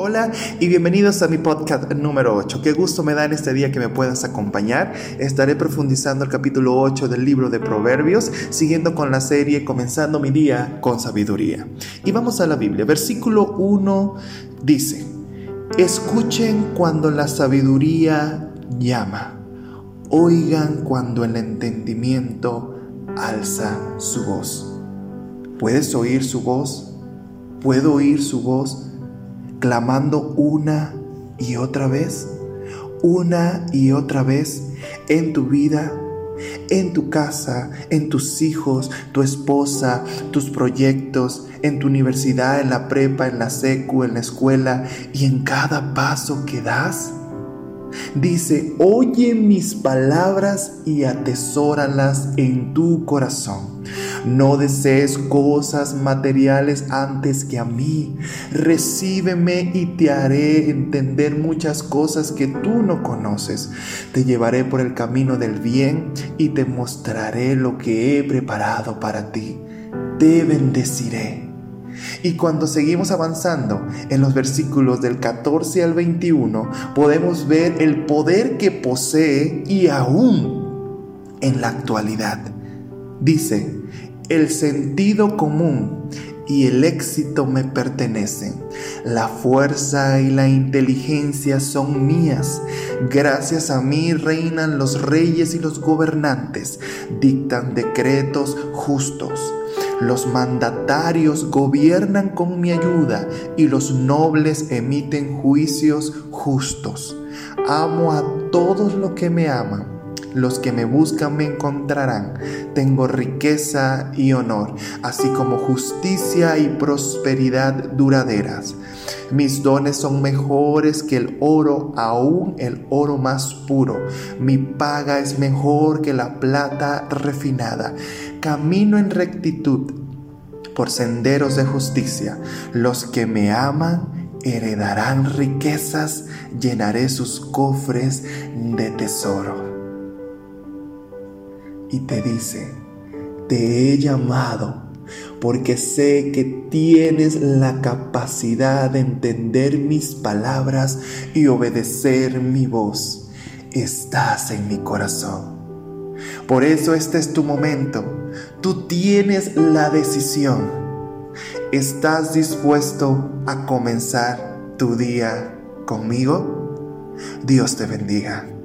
Hola y bienvenidos a mi podcast número 8. Qué gusto me da en este día que me puedas acompañar. Estaré profundizando el capítulo 8 del libro de Proverbios, siguiendo con la serie Comenzando mi día con sabiduría. Y vamos a la Biblia. Versículo 1 dice, Escuchen cuando la sabiduría llama. Oigan cuando el entendimiento alza su voz. ¿Puedes oír su voz? ¿Puedo oír su voz? Clamando una y otra vez, una y otra vez en tu vida, en tu casa, en tus hijos, tu esposa, tus proyectos, en tu universidad, en la prepa, en la secu, en la escuela y en cada paso que das. Dice, oye mis palabras y atesóralas en tu corazón no desees cosas materiales antes que a mí. Recíbeme y te haré entender muchas cosas que tú no conoces. Te llevaré por el camino del bien y te mostraré lo que he preparado para ti. Te bendeciré. Y cuando seguimos avanzando en los versículos del 14 al 21, podemos ver el poder que posee y aún en la actualidad. Dice, el sentido común y el éxito me pertenecen. La fuerza y la inteligencia son mías. Gracias a mí reinan los reyes y los gobernantes. Dictan decretos justos. Los mandatarios gobiernan con mi ayuda y los nobles emiten juicios justos. Amo a todos los que me aman los que me buscan me encontrarán. Tengo riqueza y honor, así como justicia y prosperidad duraderas. Mis dones son mejores que el oro, aún el oro más puro. Mi paga es mejor que la plata refinada. Camino en rectitud por senderos de justicia. Los que me aman heredarán riquezas, llenaré sus cofres de tesoro y te dice, te he llamado porque sé que tienes la capacidad de entender mis palabras y obedecer mi voz. Estás en mi corazón. Por eso este es tu momento. Tú tienes la decisión. ¿Estás dispuesto a comenzar tu día conmigo? Dios te bendiga.